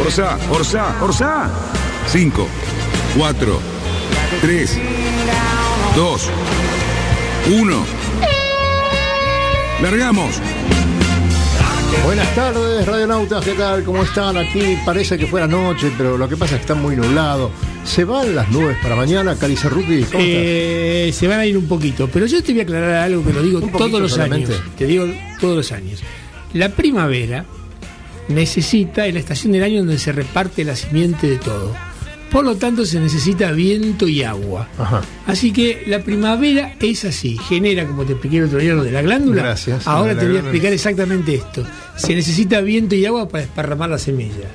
Orsa, Orsa, Orsa. 5, 4, 3, 2, 1. Largamos. Buenas tardes, radionautas, ¿qué tal? ¿Cómo están? Aquí parece que fuera noche, pero lo que pasa es que está muy nublado. ¿Se van las nubes para mañana, Cali Cerruti? ¿Cómo Eh, se van a ir un poquito, pero yo te voy a aclarar algo que lo digo todos los solamente. años. Te digo todos los años. La primavera necesita, es la estación del año donde se reparte la simiente de todo. Por lo tanto, se necesita viento y agua. Ajá. Así que la primavera es así, genera, como te expliqué el otro día, lo de la glándula. Gracias, Ahora te voy a explicar exactamente esto. Se necesita viento y agua para desparramar la semilla.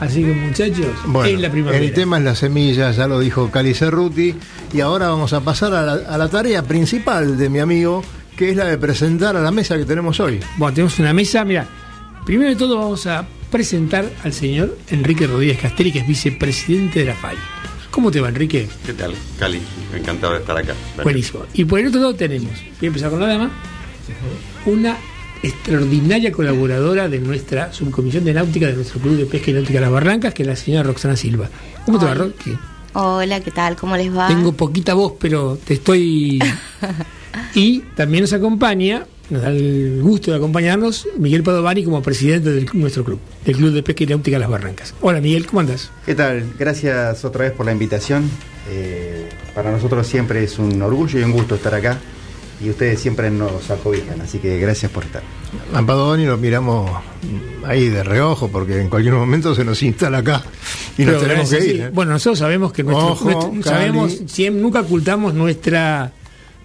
Así que, muchachos, Bueno, es la primavera. el tema es la semilla, ya lo dijo Cali Cerruti, y ahora vamos a pasar a la, a la tarea principal de mi amigo, que es la de presentar a la mesa que tenemos hoy. Bueno, tenemos una mesa, mira, primero de todo vamos a presentar al señor Enrique Rodríguez Castelli, que es vicepresidente de la FAI. ¿Cómo te va, Enrique? ¿Qué tal, Cali? Encantado de estar acá. Buenísimo. Y por el otro lado tenemos, voy a empezar con la dama, una extraordinaria colaboradora de nuestra subcomisión de náutica de nuestro club de pesca y náutica Las Barrancas, que es la señora Roxana Silva. ¿Cómo te va. Roxy? Hola, ¿qué tal? ¿Cómo les va? Tengo poquita voz, pero te estoy... y también nos acompaña, nos da el gusto de acompañarnos, Miguel Padovani como presidente de nuestro club, del Club de Pesca y Náutica Las Barrancas. Hola Miguel, ¿cómo andas? ¿Qué tal? Gracias otra vez por la invitación. Eh, para nosotros siempre es un orgullo y un gusto estar acá y ustedes siempre nos acobijan, así que gracias por estar. A Padovani lo miramos ahí de reojo, porque en cualquier momento se nos instala acá y nos Pero tenemos que ir. sí. ¿eh? Bueno, nosotros sabemos que nuestro, Ojo, nuestro- Cali. sabemos, nunca ocultamos nuestra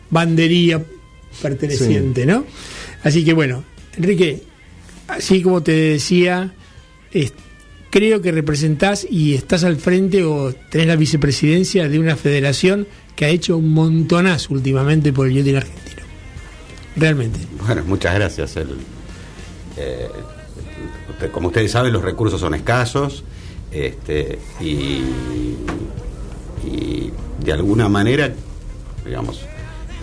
bandería perteneciente, ¿no? Así que bueno, Enrique, así como te decía, es- creo que representás y estás al frente o tenés la vicepresidencia de una federación que ha hecho un montonazo últimamente por el yachting argentino. Realmente. Bueno, muchas gracias. El, eh, como ustedes saben, los recursos son escasos este, y, y de alguna manera, digamos,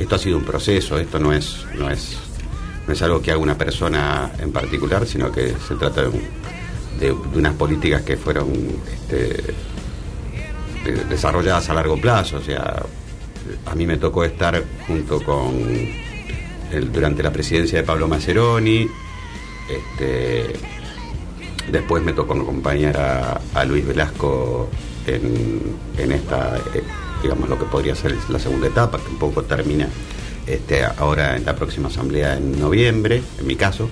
esto ha sido un proceso, esto no es, no es, no es algo que haga una persona en particular, sino que se trata de, un- de- de unas políticas que fueron este, de- desarrolladas a largo plazo. O sea, a mí me tocó estar junto con durante la presidencia de Pablo Maceroni. Este, después me tocó acompañar a, Luis Velasco en, esta, digamos, lo que podría ser la segunda etapa, que un poco termina este, ahora en la próxima asamblea en noviembre, en mi caso.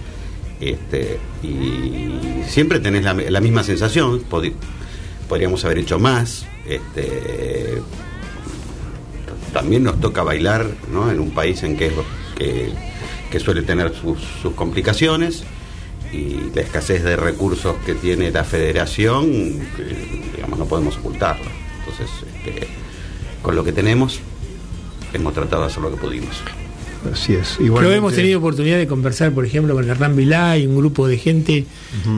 Este, y siempre tenés la, misma sensación, podi- podríamos haber hecho más. Este, también nos toca bailar ¿no? en un país en que, que, que suele tener sus, complicaciones y la escasez de recursos que tiene la federación, que, digamos, no podemos ocultarlo. Entonces, este, con lo que tenemos, hemos tratado de hacer lo que pudimos. Así es. Pero hemos tenido oportunidad de conversar, por ejemplo, con Hernán Vilá y un grupo de gente,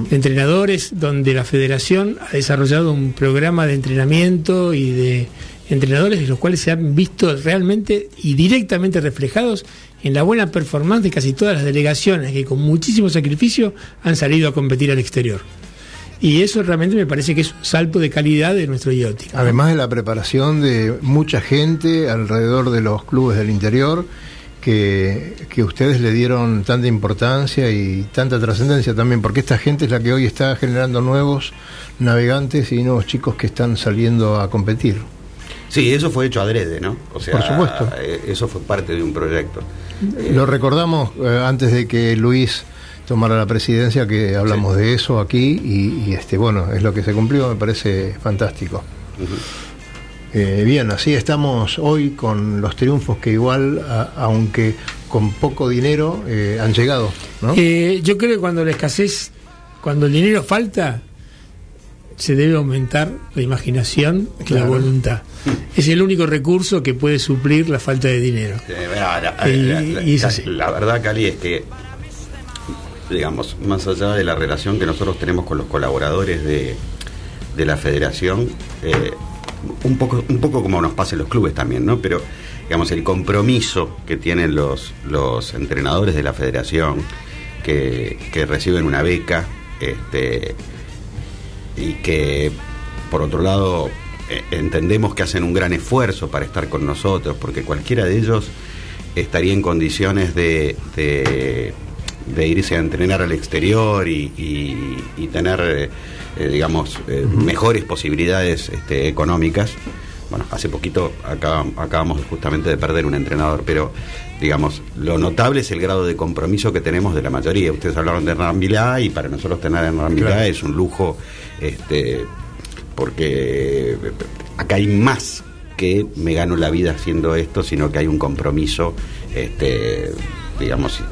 de entrenadores, donde la federación ha desarrollado un programa de entrenamiento y de entrenadores, de los cuales se han visto realmente y directamente reflejados en la buena performance de casi todas las delegaciones que con muchísimo sacrificio han salido a competir al exterior. Y eso realmente me parece que es un salto de calidad de nuestro IOTI. Además de la preparación de mucha gente alrededor de los clubes del interior, que, que ustedes le dieron tanta importancia y tanta trascendencia también, porque esta gente es la que hoy está generando nuevos navegantes y nuevos chicos que están saliendo a competir. Sí, eso fue hecho adrede, ¿no? O sea, Por supuesto. Eh, eso fue parte de un proyecto. Lo recordamos eh, antes de que Luis tomara la presidencia, que hablamos de eso aquí y, este bueno, es lo que se cumplió, me parece fantástico. Eh, bien, así estamos hoy con los triunfos que igual, aunque con poco dinero, han llegado. ¿no? yo creo que cuando la escasez, cuando el dinero falta, se debe aumentar la imaginación y la voluntad. Es el único recurso que puede suplir la falta de dinero. la, verdad, Cali, es que, digamos, más allá de la relación que nosotros tenemos con los colaboradores de, la federación, eh, un, poco, un poco como nos pasa en los clubes también, ¿no? Pero, digamos, el compromiso que tienen los, los entrenadores de la federación, que, reciben una beca, este, y que por otro lado eh, entendemos que hacen un gran esfuerzo para estar con nosotros, porque cualquiera de ellos estaría en condiciones de, de, irse a entrenar al exterior y, tener, eh, eh, digamos, mejores posibilidades este, económicas. Bueno, hace poquito acabamos justamente de perder un entrenador, pero digamos, lo notable es el grado de compromiso que tenemos de la mayoría. Ustedes hablaron de Rambilá y para nosotros tener en Rambilá es un lujo, este, porque acá hay más que me gano la vida haciendo esto, sino que hay un compromiso, este, digamos,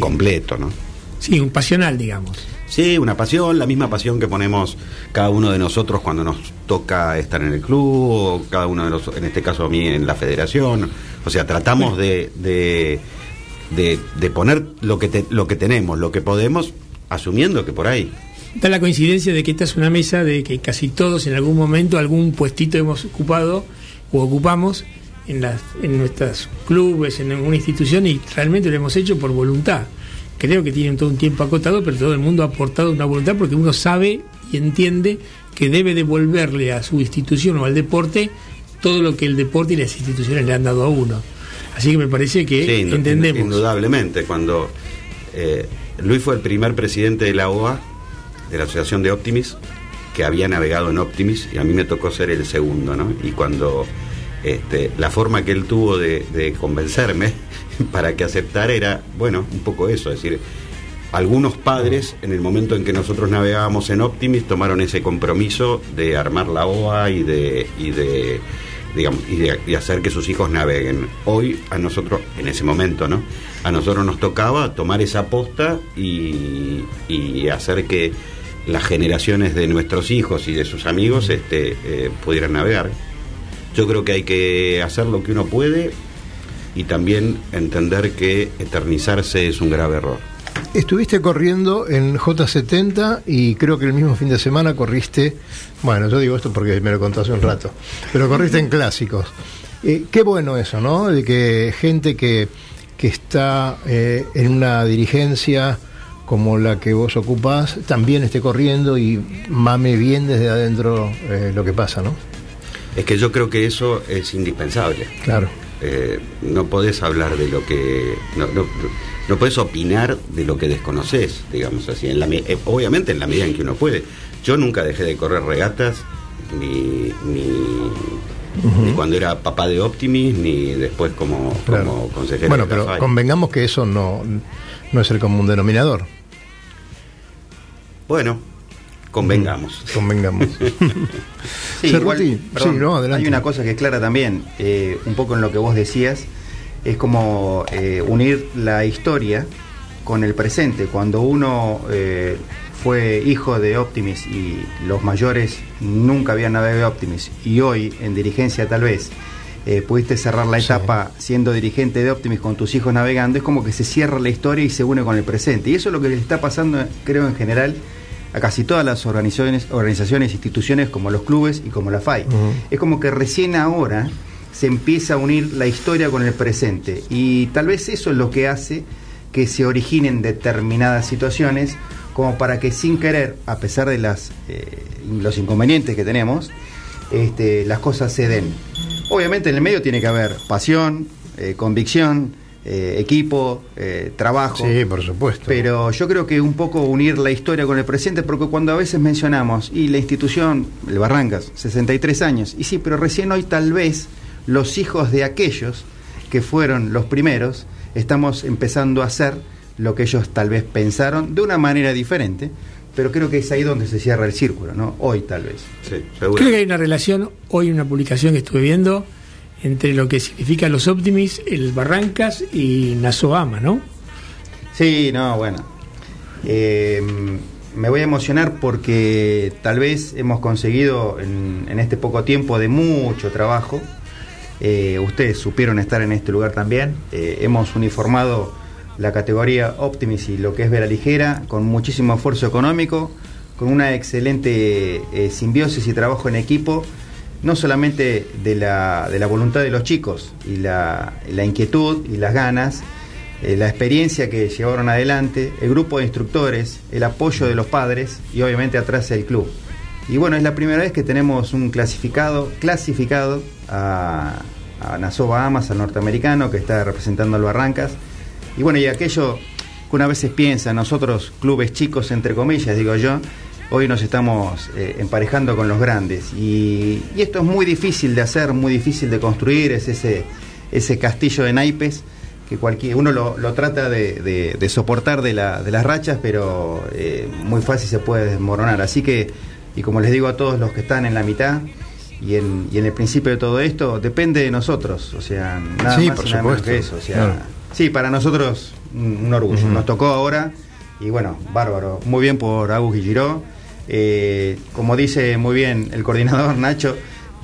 completo, ¿no? Sí, un pasional, digamos. Sí, una pasión, la misma pasión que ponemos cada uno de nosotros cuando nos toca estar en el club, o cada uno de nosotros, en este caso a mí, en la federación. O sea, tratamos de, de, de, poner lo que, lo que tenemos, lo que podemos, asumiendo que por ahí. Está la coincidencia de que esta es una mesa de que casi todos en algún momento algún puestito hemos ocupado o ocupamos en, las, en nuestros clubes, en alguna institución y realmente lo hemos hecho por voluntad creo que tienen todo un tiempo acotado, pero todo el mundo ha aportado una voluntad porque uno sabe y entiende que debe devolverle a su institución o al deporte todo lo que el deporte y las instituciones le han dado a uno. Así que me parece que entendemos. Indudablemente, cuando eh, Luis fue el primer presidente de la OA, de la Asociación de Optimis, que había navegado en Optimis, y a mí me tocó ser el segundo, ¿no? Y cuando este, la forma que él tuvo de convencerme para que aceptara era, bueno, un poco eso, es decir, algunos padres en el momento en que nosotros navegábamos en Optimis tomaron ese compromiso de armar la OA y de, y de hacer que sus hijos naveguen. Hoy a nosotros, en ese momento, ¿no? A nosotros nos tocaba tomar esa aposta y, y hacer que las generaciones de nuestros hijos y de sus amigos este, eh, pudieran navegar. Yo creo que hay que hacer lo que uno puede y también entender que eternizarse es un grave error. Estuviste corriendo en J70 y creo que el mismo fin de semana corriste, bueno, yo digo esto porque me lo contó hace un rato, pero corriste en clásicos. Eh, qué bueno eso, ¿no? De que gente que, que está eh, en una dirigencia como la que vos ocupás también esté corriendo y mame bien desde adentro eh, lo que pasa, ¿no? Es que yo creo que eso es indispensable. Claro. Eh, no podés hablar de lo que. No, no, no, podés opinar de lo que desconoces, digamos así. En la, eh, obviamente en la medida en que uno puede. Yo nunca dejé de correr regatas, ni, ni, cuando era papá de Optimis, ni después como, como consejero. Bueno, pero convengamos que eso no, no es el común denominador. Bueno, Convengamos. Convengamos. sí, igual, hay una cosa que es clara también, eh, un poco en lo que vos decías, es como eh, unir la historia con el presente. Cuando uno eh, fue hijo de Optimis y los mayores nunca habían navegado Optimis y hoy en dirigencia tal vez pudiste cerrar la etapa siendo dirigente de Optimis con tus hijos navegando, es como que se cierra la historia y se une con el presente. Y eso es lo que le está pasando, creo, en general a casi todas las organizaciones, organizaciones, instituciones como los clubes y como la FAI. Es como que recién ahora se empieza a unir la historia con el presente y tal vez eso es lo que hace que se originen determinadas situaciones como para que sin querer, a pesar de las, eh, los inconvenientes que tenemos, este, las cosas se den. Obviamente en el medio tiene que haber pasión, eh, convicción, eh, equipo, eh, trabajo. Sí, por supuesto. Pero yo creo que un poco unir la historia con el presente, porque cuando a veces mencionamos, y la institución, el Barrancas, 63 años, y sí, pero recién hoy tal vez los hijos de aquellos que fueron los primeros, estamos empezando a hacer lo que ellos tal vez pensaron de una manera diferente, pero creo que es ahí donde se cierra el círculo, ¿no? Hoy tal vez. Sí, creo que hay una relación, hoy una publicación que estuve viendo, entre lo que significa los Optimis, el Barrancas y Nasoama, ¿no? Sí, no, bueno. Eh, me voy a emocionar porque tal vez hemos conseguido en, este poco tiempo de mucho trabajo, eh, ustedes supieron estar en este lugar también, eh, hemos uniformado la categoría Optimis y lo que es Vera Ligera con muchísimo esfuerzo económico, con una excelente simbiosis y trabajo en equipo no solamente de la, de la voluntad de los chicos y la, inquietud y las ganas, eh, la experiencia que llevaron adelante, el grupo de instructores, el apoyo de los padres y obviamente atrás el club. Y bueno, es la primera vez que tenemos un clasificado, clasificado a, a Nasoba Amas, al norteamericano, que está representando al Barrancas. Y bueno, y aquello que una vez piensa, nosotros clubes chicos, entre comillas, digo yo, hoy nos estamos eh, emparejando con los grandes. Y, esto es muy difícil de hacer, muy difícil de construir, es ese, ese castillo de naipes que cualquier, uno lo, trata de, soportar de, la, de, las rachas, pero eh, muy fácil se puede desmoronar. Así que, y como les digo a todos los que están en la mitad, y en, y en el principio de todo esto, depende de nosotros, o sea, nada más por nada que eso. O sea, Sí, para nosotros un, orgullo. Nos tocó ahora, y bueno, bárbaro. Muy bien por Agus Giró eh, como dice muy bien el coordinador Nacho,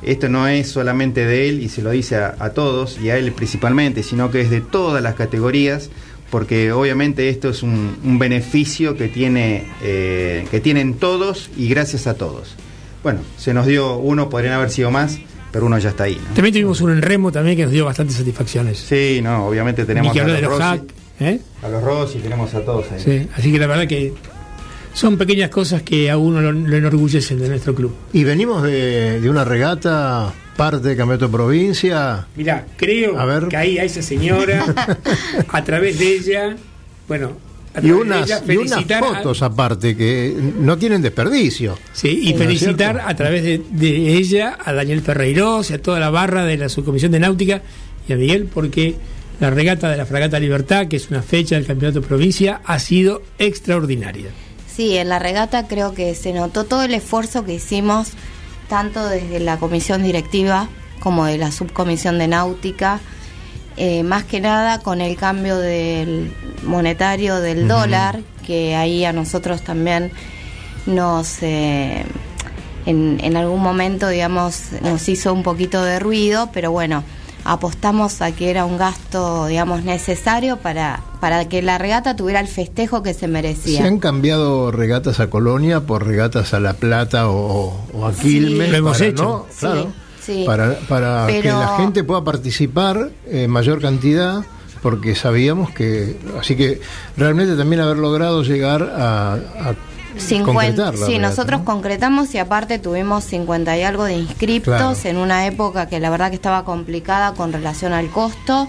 esto no es solamente de él y se lo dice a, todos y a él principalmente, sino que es de todas las categorías, porque obviamente esto es un, beneficio que, tiene, eh, que tienen todos y gracias a todos. Bueno, se nos dio uno, podrían haber sido más, pero uno ya está ahí. También tuvimos un en remo también que nos dio bastantes satisfacciones. Sí, no, obviamente tenemos a los, Rossi, ¿eh? a los Rossi, tenemos a todos ahí. Sí, así que la verdad que son pequeñas cosas que a uno lo, enorgullecen de nuestro club. Y venimos de, una regata, parte de Campeonato de Provincia. Mira, creo que ahí a esa señora, a través de ella, bueno, y unas, y unas, fotos aparte que no tienen desperdicio. Sí, y felicitar a través de, de, ella a Daniel Ferreiros y a toda la barra de la subcomisión de náutica y a Miguel porque la regata de la Fragata Libertad, que es una fecha del Campeonato de Provincia, ha sido extraordinaria. Sí, en la regata creo que se notó todo el esfuerzo que hicimos, tanto desde la comisión directiva como de la subcomisión de náutica, eh, más que nada con el cambio del monetario del dólar, que ahí a nosotros también nos... Eh, en, en algún momento, digamos, nos hizo un poquito de ruido, pero bueno, apostamos a que era un gasto, digamos, necesario para, para que la regata tuviera el festejo que se merecía. ¿Se han cambiado regatas a Colonia por regatas a La Plata o, a Quilmes? Lo hemos hecho. Claro, para, para que la gente pueda participar en mayor cantidad porque sabíamos que así que realmente también haber logrado llegar a, a 50, sí, nosotros concretamos y aparte tuvimos 50 y algo de inscriptos en una época que la verdad que estaba complicada con relación al costo.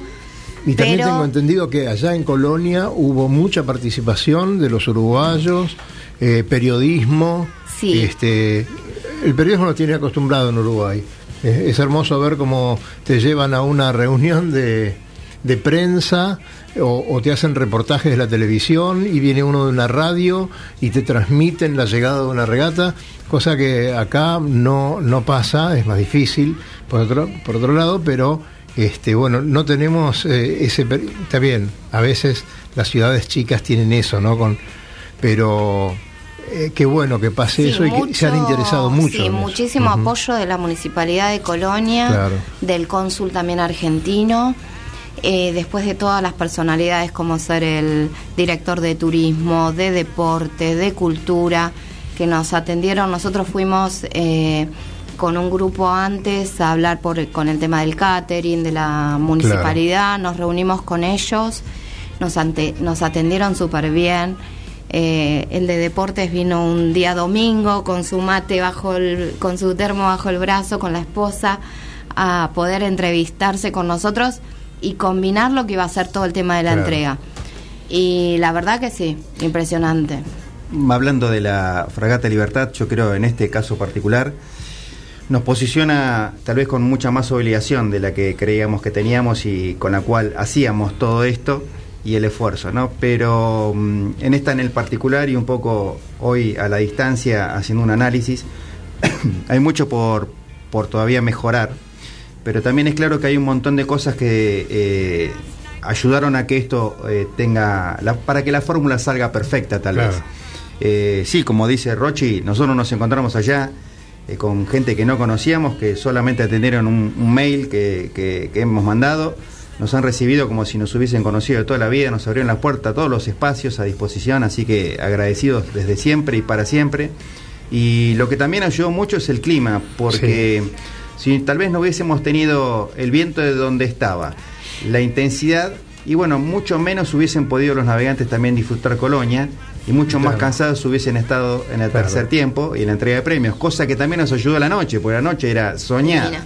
Y también tengo entendido que allá en Colonia hubo mucha participación de los uruguayos, eh, periodismo. Este, el periodismo lo tiene acostumbrado en Uruguay. es hermoso ver cómo te llevan a una reunión de, de prensa o, te hacen reportajes de la televisión y viene uno de una radio y te transmiten la llegada de una regata, cosa que acá no, no pasa, es más difícil por otro, por otro lado, pero este, bueno, no tenemos eh, ese... Está bien, a veces las ciudades chicas tienen eso, ¿no? Con, pero eh, qué bueno que pase eso y que se han interesado mucho. Sí, muchísimo apoyo de la Municipalidad de Colonia, del cónsul también argentino. Eh, después de todas las personalidades como ser el director de turismo, de deporte, de cultura, que nos atendieron. Nosotros fuimos eh, con un grupo antes a hablar por, con el tema del catering, de la municipalidad, nos reunimos con ellos, nos, nos atendieron súper bien. Eh, el de deportes vino un día domingo con su mate bajo el, con su termo bajo el brazo, con la esposa, a poder entrevistarse con nosotros y combinar lo que iba a ser todo el tema de la entrega. Y la verdad que sí, impresionante. Hablando de la Fragata Libertad, yo creo en este caso particular, nos posiciona tal vez con mucha más obligación de la que creíamos que teníamos y con la cual hacíamos todo esto y el esfuerzo, ¿no? Pero mm, en esta en el particular y un poco hoy a la distancia haciendo un análisis, hay mucho por, por todavía mejorar, pero también es claro que hay un montón de cosas que eh, ayudaron a que esto eh, tenga, para que la fórmula salga perfecta tal vez. Eh, sí, como dice Rochi, nosotros nos encontramos allá con gente que no conocíamos, que solamente atendieron un, mail que, que hemos mandado nos han recibido como si nos hubiesen conocido de toda la vida, nos abrieron la puerta, todos los espacios a disposición, así que agradecidos desde siempre y para siempre. Y lo que también ayudó mucho es el clima, porque si tal vez no hubiésemos tenido el viento de donde estaba, la intensidad, y bueno, mucho menos hubiesen podido los navegantes también disfrutar Colonia, y mucho más cansados hubiesen estado en el tercer tiempo y en la entrega de premios, cosa que también nos ayudó la noche, porque la noche era soñar.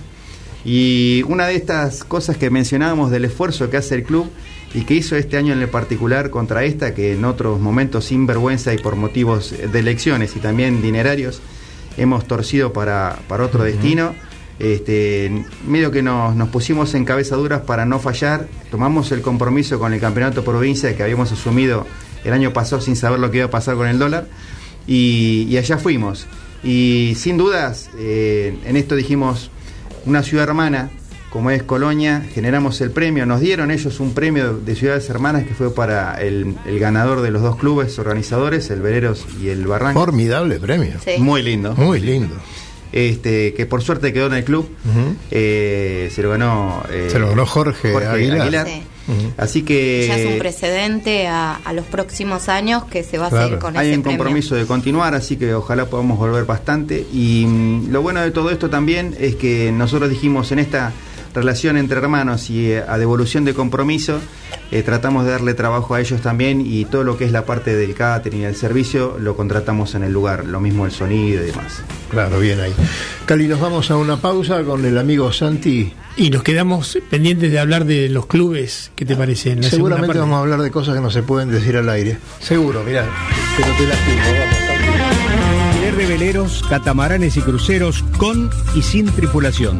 Y una de estas cosas que mencionábamos del esfuerzo que hace el club y que hizo este año en el particular contra esta, que en otros momentos sin vergüenza y por motivos de elecciones y también dinerarios hemos torcido para, otro destino. Este, medio que nos, nos, pusimos en cabeza duras para no fallar, tomamos el compromiso con el campeonato provincia que habíamos asumido el año pasado sin saber lo que iba a pasar con el dólar y, allá fuimos. Y sin dudas, eh, en esto dijimos, una ciudad hermana como es Colonia, generamos el premio, nos dieron ellos un premio de ciudades hermanas que fue para el, ganador de los dos clubes organizadores, el Vereros y el Barranco. Formidable premio. Muy lindo. Muy lindo. Este, que por suerte quedó en el club. Eh, se lo ganó. Eh, se lo ganó Jorge, Aguilar. Así que. Ya es un precedente a, los próximos años que se va a seguir con Hay un compromiso de continuar, así que ojalá podamos volver bastante. Y mm, lo bueno de todo esto también es que nosotros dijimos en esta relación entre hermanos y eh, a devolución de compromiso, eh, tratamos de darle trabajo a ellos también y todo lo que es la parte del catering y el servicio lo contratamos en el lugar, lo mismo el sonido y demás. Claro, bien ahí. Cali, nos vamos a una pausa con el amigo Santi y nos quedamos pendientes de hablar de los clubes, ¿qué te parece? Seguramente vamos a hablar de cosas que no se pueden decir al aire. Seguro, mirá. Pero te las vamos. veleros, catamaranes y cruceros con y sin tripulación.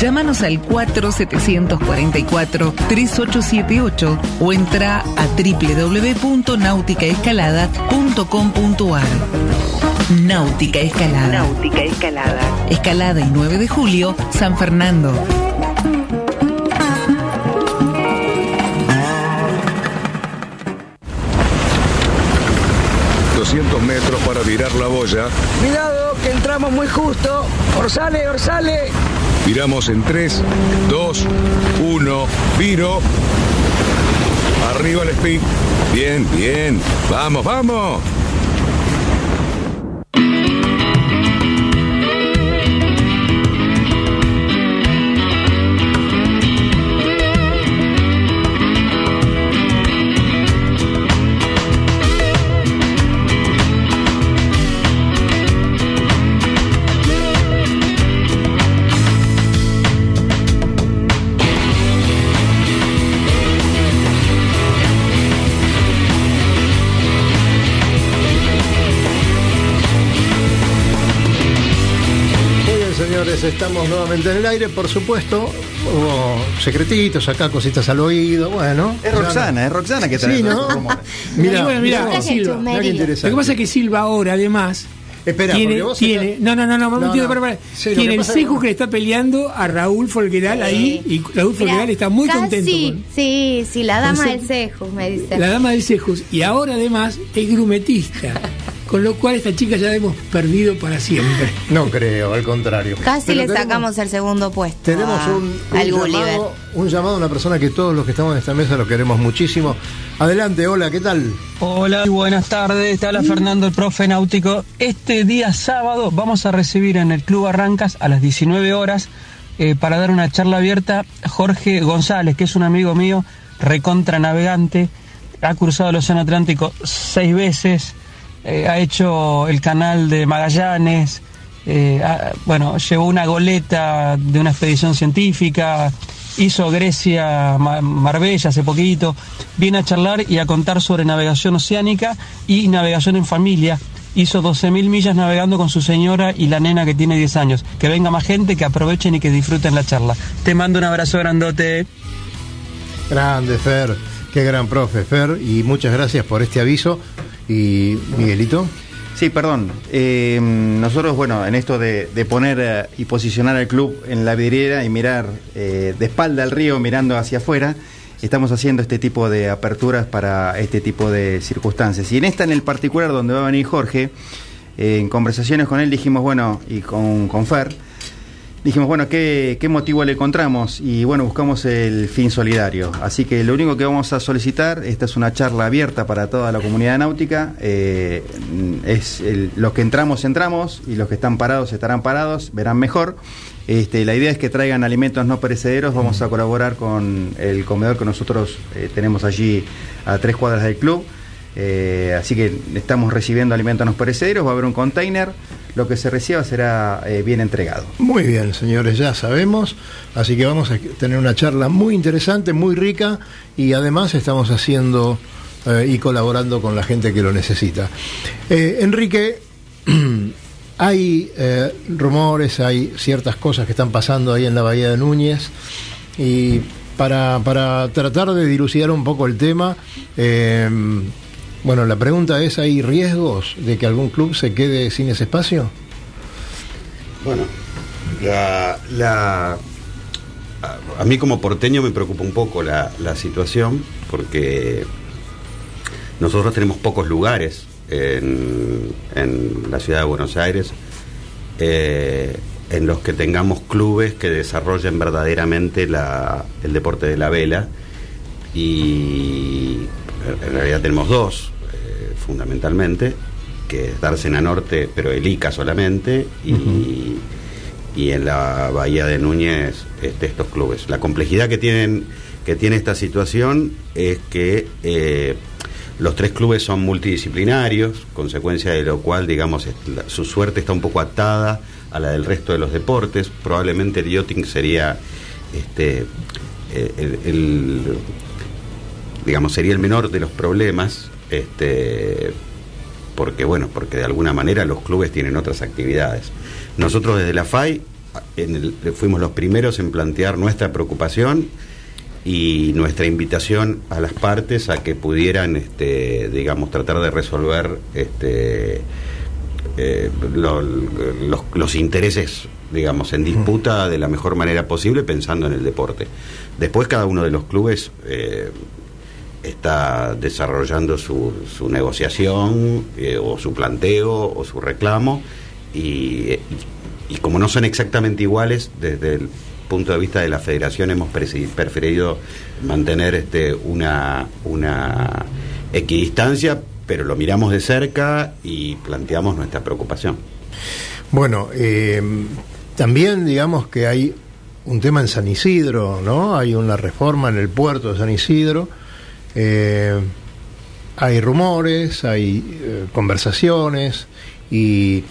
Llámanos al 4744-3878 o entra a www.nauticaescalada.com.ar. Náutica Escalada. Náutica Escalada. Escalada y 9 de julio, San Fernando. 200 metros para virar la boya. Cuidado, que entramos muy justo. Orsale, orsale. Viramos en 3, 2, 1, viro. Arriba el speed. Bien, bien. Vamos, vamos. Estamos nuevamente en el aire, por supuesto. Hubo secretitos acá, cositas al oído, bueno. Es Roxana, es Roxana que trae Sí, ¿no? mira, mira, mira, Silva. Lo que pasa es que Silva ahora, además, Espera, tiene, tiene no, no, no, no, no, no, para, para. Sí, tiene el Seju que- que le está peleando a Raúl Folgueral ahí y Raúl Folgueral está muy Casi, contento con Sí, sí, la dama del cejo, me dice. la dama del Sejus y ahora además es grumetista, con lo cual esta chica ya la hemos perdido para siempre. No creo, al contrario. Casi Pero le tenemos- sacamos el segundo puesto. Tenemos a- un, llamado, un llamado a una persona que todos los que estamos en esta mesa lo queremos muchísimo. Adelante, hola, ¿qué tal? Hola, buenas tardes. Te habla Fernando, el profe náutico. Este día sábado vamos a recibir en el Club Arrancas a las 19 horas eh, para dar una charla abierta Jorge González, que es un amigo mío, recontra navegante. Ha cruzado el Océano Atlántico seis veces, eh, ha hecho el canal de Magallanes, eh, bueno, llevó una goleta de una expedición científica, hizo Grecia, Ma- Marbella hace poquito, viene a charlar y a contar sobre navegación oceánica y navegación en familia. Hizo 12.000 millas navegando con su señora y la nena que tiene 10 años. Que venga más gente, que aprovechen y que disfruten la charla. Te mando un abrazo grandote. Grande, Fer. Qué gran profe, Fer. Y muchas gracias por este aviso. Y Miguelito. Sí, perdón. Eh, nosotros, bueno, en esto de, poner eh, y posicionar al club en la vidriera y mirar eh, de espalda al río, mirando hacia afuera, estamos haciendo este tipo de aperturas para este tipo de circunstancias. Y en esta, en el particular, donde va a venir Jorge, en conversaciones con él dijimos, bueno, y con, con Fer, dijimos, bueno, ¿qué, ¿qué motivo le encontramos? Y bueno, buscamos el fin solidario. Así que lo único que vamos a solicitar, esta es una charla abierta para toda la comunidad náutica, eh, es los que entramos, entramos, y los que están parados estarán parados, verán mejor. Este, la idea es que traigan alimentos no perecederos, vamos a colaborar con el comedor que nosotros eh, tenemos allí a tres cuadras del club. Eh, así que estamos recibiendo alimentos no perecederos, va a haber un container, lo que se reciba será eh, bien entregado. Muy bien, señores, ya sabemos. Así que vamos a tener una charla muy interesante, muy rica. Y además estamos haciendo eh, y colaborando con la gente que lo necesita. Eh, Enrique, hay rumores, hay ciertas cosas que están pasando ahí en la Bahía de Núñez. Y para, para tratar de dilucidar un poco el tema, bueno, la pregunta es, ¿hay riesgos de que algún club se quede sin ese espacio? Bueno, la, la- a, mí como porteño me preocupa un poco la, situación porque nosotros tenemos pocos lugares en, la ciudad de Buenos Aires eh, en los que tengamos clubes que desarrollen verdaderamente el deporte de la vela y en realidad tenemos dos eh, fundamentalmente que es Dársena Norte pero el ICA solamente y, y en la Bahía de Núñez este, estos clubes la complejidad que tienen que tiene esta situación es que eh, los tres clubes son multidisciplinarios, consecuencia de lo cual, digamos, la- su suerte está un poco atada a la del resto de los deportes. Probablemente el yachting sería, este, eh, el, el- digamos, sería el menor de los problemas, este, porque bueno, porque de alguna manera los clubes tienen otras actividades. Nosotros desde la FAI en el- fuimos los primeros en plantear nuestra preocupación y nuestra invitación a las partes a que pudieran, este, digamos, tratar de resolver este, eh, lo- los, los intereses, digamos, en disputa de la mejor manera posible, pensando en el deporte. Después cada uno de los clubes eh, está desarrollando su, su negociación eh, o su planteo o su reclamo y, como no son exactamente iguales desde el punto de vista de la federación hemos preferido mantener este una una equidistancia pero lo miramos de cerca y planteamos nuestra preocupación Bueno, eh, también digamos que hay un tema en San Isidro, ¿no? Hay una reforma en el puerto de San Isidro. Eh, hay rumores, hay eh, conversaciones y,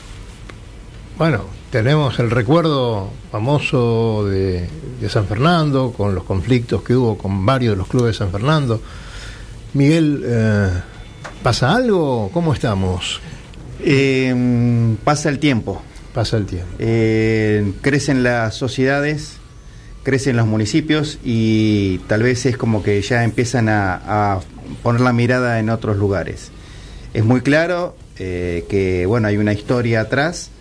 bueno, tenemos el recuerdo famoso de, de San Fernando, con los conflictos que hubo con varios de los clubes de San Fernando. Miguel, eh, ¿pasa algo? ¿Cómo estamos? Eh, pasa el tiempo, Pasa el tiempo. Eh, crecen las sociedades, crecen los municipios y tal vez es como que ya empiezan a, poner la mirada en otros lugares. Es muy claro eh, que bueno hay una historia atrás,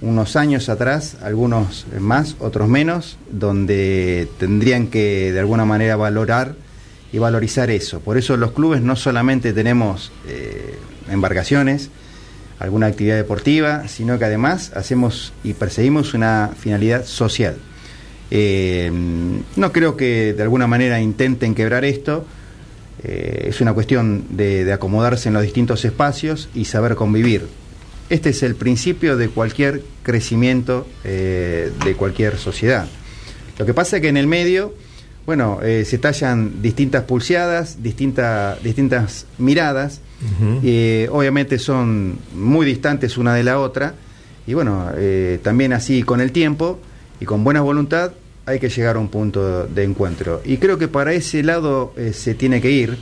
unos años atrás, algunos más, otros menos, donde tendrían que de alguna manera valorar y valorizar eso. Por eso los clubes no solamente tenemos eh, embarcaciones, alguna actividad deportiva, sino que además hacemos y perseguimos una finalidad social. Eh, no creo que de alguna manera intenten quebrar esto, eh, es una cuestión de, acomodarse en los distintos espacios y saber convivir. Este es el principio de cualquier crecimiento eh, de cualquier sociedad. Lo que pasa es que en el medio, bueno, se tallan distintas pulseadas, distintas miradas, obviamente son muy distantes una de la otra y bueno, también así con el tiempo y con buena voluntad hay que llegar a un punto de encuentro. Y creo que para ese lado eh, se tiene que ir,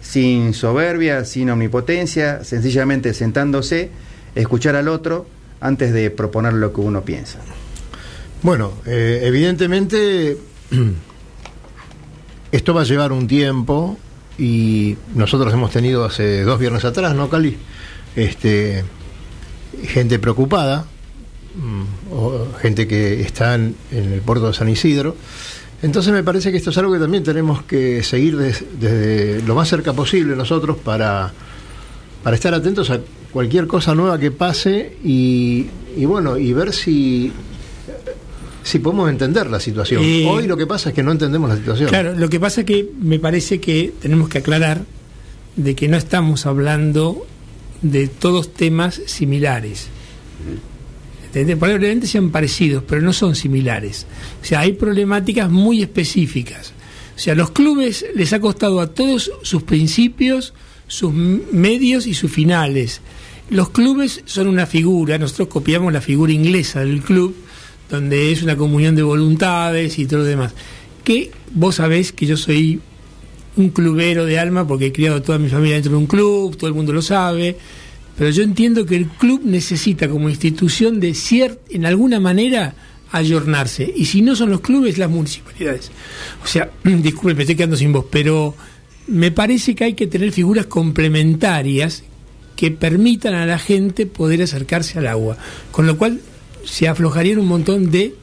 sin soberbia, sin omnipotencia, sencillamente sentándose, escuchar al otro antes de proponer lo que uno piensa. Bueno, eh, evidentemente esto va a llevar un tiempo, y nosotros hemos tenido hace dos viernes atrás, ¿no, Cali? Este, gente preocupada, o gente que está en, el puerto de San Isidro. Entonces me parece que esto es algo que también tenemos que seguir desde, lo más cerca posible nosotros para, para estar atentos a cualquier cosa nueva que pase y, y bueno, y ver si si podemos entender la situación. Eh, Hoy lo que pasa es que no entendemos la situación. Claro, lo que pasa es que me parece que tenemos que aclarar de que no estamos hablando de todos temas similares. Probablemente sean parecidos, pero no son similares. O sea, hay problemáticas muy específicas. O sea, los clubes les ha costado a todos sus principios, sus medios y sus finales. Los clubes son una figura, nosotros copiamos la figura inglesa del club, donde es una comunión de voluntades y todo lo demás. Que vos sabés que yo soy un clubero de alma porque he criado toda mi familia dentro de un club, todo el mundo lo sabe, pero yo entiendo que el club necesita como institución de cierta, en alguna manera, ayornarse. Y si no son los clubes, las municipalidades. O sea, disculpe, me estoy quedando sin voz, pero me parece que hay que tener figuras complementarias que permitan a la gente poder acercarse al agua. Con lo cual se aflojarían un montón de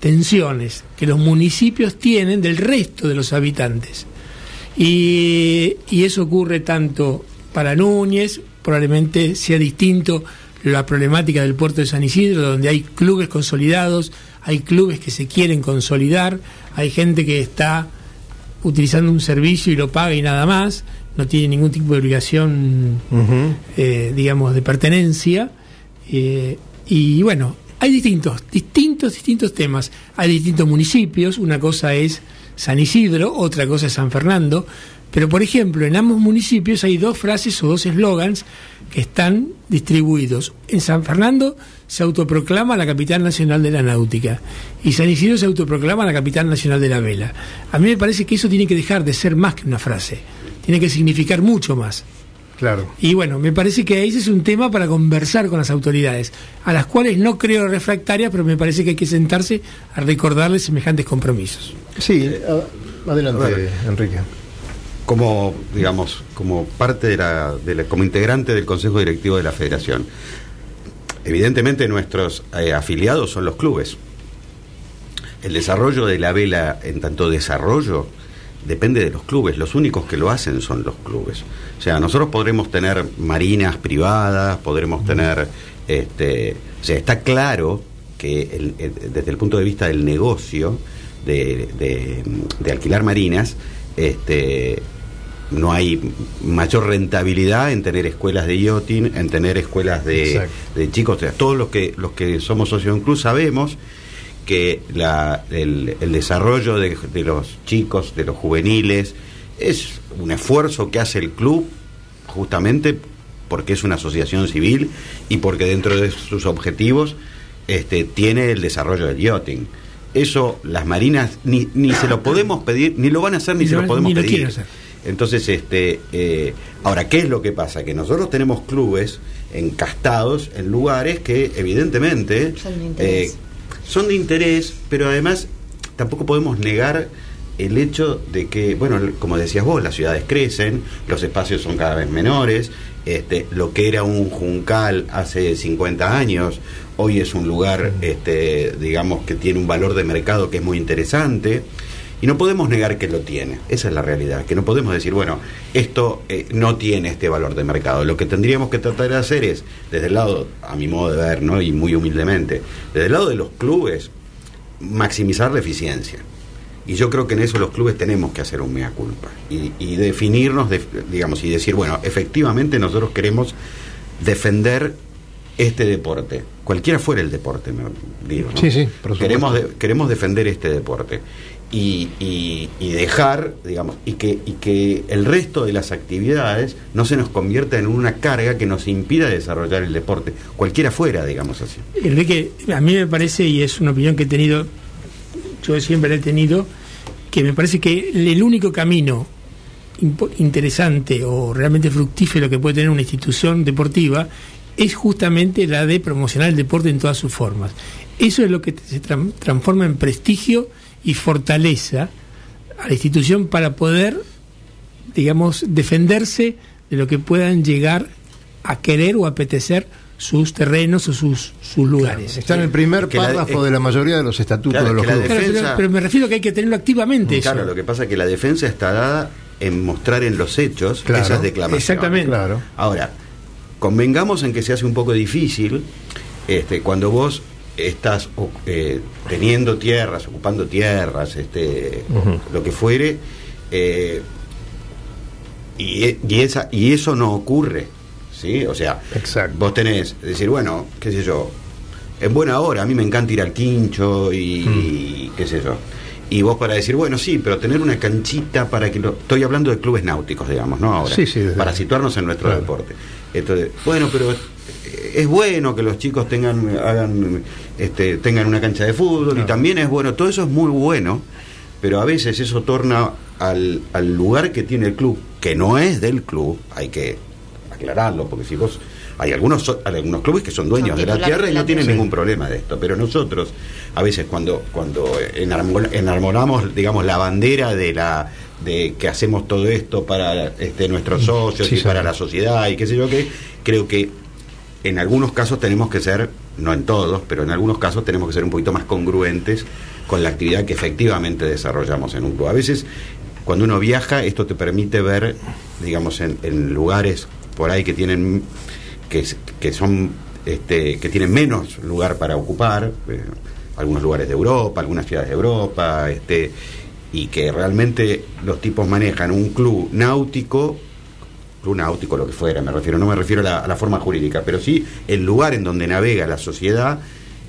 tensiones que los municipios tienen del resto de los habitantes. Y, eso ocurre tanto para Núñez, probablemente sea distinto la problemática del puerto de San Isidro, donde hay clubes consolidados, hay clubes que se quieren consolidar, hay gente que está utilizando un servicio y lo paga y nada más, no tiene ningún tipo de obligación, eh, digamos, de pertenencia. Eh, y bueno, hay distintos, distintos, distintos temas. Hay distintos municipios, una cosa es San Isidro, otra cosa es San Fernando, pero por ejemplo, en ambos municipios hay dos frases o dos eslogans que están distribuidos. En San Fernando se autoproclama la capital nacional de la náutica y San Isidro se autoproclama la capital nacional de la vela. A mí me parece que eso tiene que dejar de ser más que una frase, tiene que significar mucho más. Claro. Y bueno, me parece que ese es un tema para conversar con las autoridades, a las cuales no creo refractarias, pero me parece que hay que sentarse a recordarles semejantes compromisos. Sí, adelante, Enrique. Como, digamos, como parte de la, como integrante del Consejo Directivo de la Federación, evidentemente nuestros eh, afiliados son los clubes. El desarrollo de la vela, en tanto desarrollo, depende de los clubes. Los únicos que lo hacen son los clubes. O sea, nosotros podremos tener marinas privadas, podremos tener, este, o sea, está claro que desde el punto de vista del negocio de, de, alquilar marinas, este, no hay mayor rentabilidad en tener escuelas de yachting, en tener escuelas de, de chicos. O sea, todos los que los que somos socios de un club sabemos que la, el, desarrollo de, los chicos, de los juveniles, es un esfuerzo que hace el club justamente porque es una asociación civil y porque dentro de sus objetivos este, tiene el desarrollo del yachting. Eso las marinas ni, ni se lo podemos pedir, ni lo van a hacer, ni, se lo podemos pedir. Entonces, este, eh, ahora, ¿qué es lo que pasa? Que nosotros tenemos clubes encastados en lugares que evidentemente son de interés, pero además tampoco podemos negar el hecho de que, bueno, como decías vos, las ciudades crecen, los espacios son cada vez menores, este, lo que era un juncal hace 50 años, hoy es un lugar, este, digamos, que tiene un valor de mercado que es muy interesante. Y no podemos negar que lo tiene, esa es la realidad, que no podemos decir, bueno, esto eh, no tiene este valor de mercado. Lo que tendríamos que tratar de hacer es, desde el lado, a mi modo de ver, ¿no? y muy humildemente, desde el lado de los clubes, maximizar la eficiencia. Y yo creo que en eso los clubes tenemos que hacer un mea culpa y, definirnos, digamos, y decir, bueno, efectivamente nosotros queremos defender este deporte, cualquiera fuera el deporte, me digo. Sí, sí, queremos, queremos defender este deporte y, y, dejar, digamos, y que, y que el resto de las actividades no se nos convierta en una carga que nos impida desarrollar el deporte, cualquiera fuera, digamos así. Enrique, a mí me parece, y es una opinión que he tenido, yo siempre he tenido, que me parece que el único camino interesante o realmente fructífero que puede tener una institución deportiva es justamente la de promocionar el deporte en todas sus formas. Eso es lo que se transforma en prestigio y fortaleza a la institución para poder, digamos, defenderse de lo que puedan llegar a querer o apetecer sus terrenos o sus, sus lugares. está en el primer párrafo de la mayoría de los estatutos de los clubes. pero, me refiero que hay que tenerlo activamente. Claro, lo que pasa es que la defensa está dada en mostrar en los hechos esas declaraciones. Exactamente. Claro. Ahora, convengamos en que se hace un poco difícil este, cuando vos estás eh, teniendo tierras, ocupando tierras, este, lo que fuere, eh, y, y, esa, y eso no ocurre, ¿sí? O sea, vos tenés, decir, bueno, qué sé yo, en buena hora, a mí me encanta ir al quincho y, qué sé yo. Y vos para decir, bueno, sí, pero tener una canchita para que lo... Estoy hablando de clubes náuticos, digamos, ¿no? Ahora, sí, sí, para situarnos en nuestro deporte. Entonces, bueno, pero es bueno que los chicos tengan hagan este, tengan una cancha de fútbol y también es bueno todo eso es muy bueno pero a veces eso torna al, al lugar que tiene el club que no es del club hay que aclararlo porque si vos hay algunos algunos clubes que son dueños de la tierra y no tienen ningún problema de esto pero nosotros a veces cuando cuando enarmonamos digamos la bandera de la de que hacemos todo esto para este, nuestros socios y para la sociedad y qué sé yo qué creo que en algunos casos tenemos que ser, no en todos, pero en algunos casos tenemos que ser un poquito más congruentes con la actividad que efectivamente desarrollamos en un club. A veces, cuando uno viaja, esto te permite ver, digamos, en, lugares por ahí que tienen, que, que son, este, que tienen menos lugar para ocupar, eh, algunos lugares de Europa, algunas ciudades de Europa, este, y que realmente los tipos manejan un club náutico club náutico, lo que fuera, me refiero, no me refiero a la, forma jurídica, pero sí el lugar en donde navega la sociedad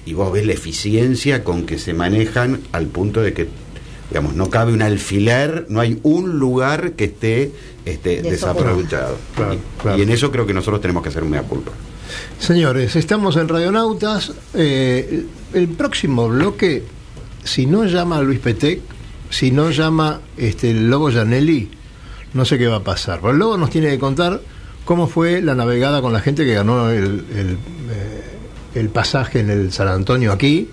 y vos ves la eficiencia con que se manejan al punto de que digamos, no cabe un alfiler, no hay un lugar que esté este, desaprovechado. y, en eso creo que nosotros tenemos que hacer un mea culpa. Señores, estamos en Radionautas. Eh, el próximo bloque, si no llama a Luis Petec, si no llama este, el Lobo Janelli, no sé qué va a pasar. Pero luego nos tiene que contar cómo fue la navegada con la gente que ganó el, el, eh, pasaje en el San Antonio aquí.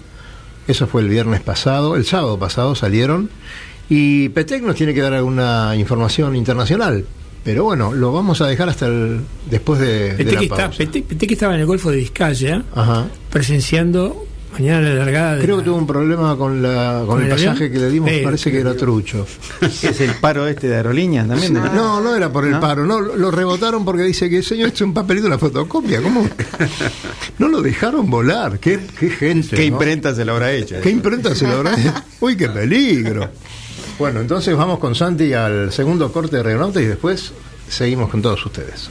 Eso fue el viernes pasado, el sábado pasado salieron. Y Petec nos tiene que dar alguna información internacional. Pero bueno, lo vamos a dejar hasta el, después de, Petec, estaba en el Golfo de Vizcaya, presenciando Mañana la largada. Creo que tuvo un problema con, la, con, el, pasaje que le dimos, parece que era trucho. ¿Es el paro este de aerolíneas también? No, no era por el paro, no, lo rebotaron porque dice que señor, esto es un papelito de la fotocopia, ¿cómo? No lo dejaron volar, qué, qué gente. ¿Qué imprenta se lo habrá hecho? ¿Qué imprenta se lo habrá hecho? Uy, qué peligro. Bueno, entonces vamos con Santi al segundo corte de Regonauta y después seguimos con todos ustedes.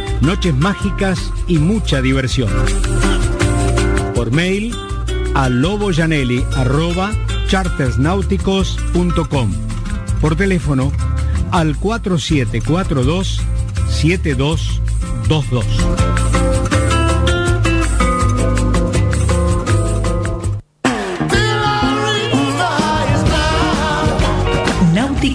noches mágicas y mucha diversión. Por mail a loboyanelli.chartersnáuticos.com. Por teléfono al 4742 7222.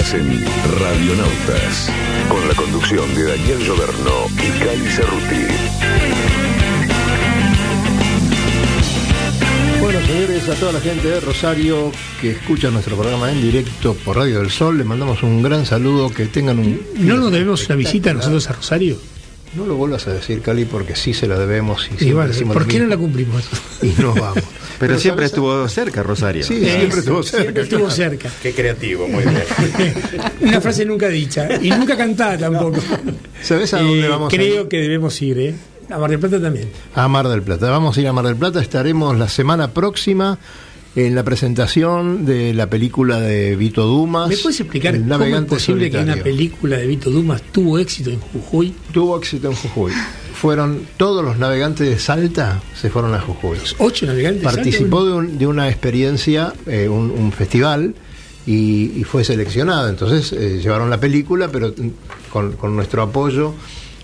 Estás en Radionautas, con la conducción de Daniel Lloberno y Cali Cerruti. Bueno, señores, a toda la gente de Rosario que escucha nuestro programa en directo por Radio del Sol, le mandamos un gran saludo, que tengan un... ¿No nos debemos una visita nosotros a Rosario? No lo vuelvas a decir, Cali, porque sí se la debemos. Y, Y decimos ¿por qué no la cumplimos? Y nos vamos. Pero, siempre ¿sabes? estuvo cerca Rosario. Sí, siempre estuvo cerca. Siempre estuvo cerca. Qué creativo, muy bien. Una frase nunca dicha y nunca cantada tampoco. ¿Sabes a Eh, dónde vamos a creo ir? que debemos ir, ¿eh? A Mar del Plata también. A Mar del Plata. Vamos a ir a Mar del Plata. Estaremos la semana próxima en la presentación de la película de Vito Dumas. ¿Me puedes explicar El cómo es posible que una película de Vito Dumas tuvo éxito en Jujuy? Tuvo éxito en Jujuy. Fueron todos los navegantes de Salta se fueron a Jujuy. Ocho navegantes. Participó de, un- de una experiencia, eh, un, un festival, y, y fue seleccionado. Entonces eh, llevaron la película, pero mm, con, con nuestro apoyo,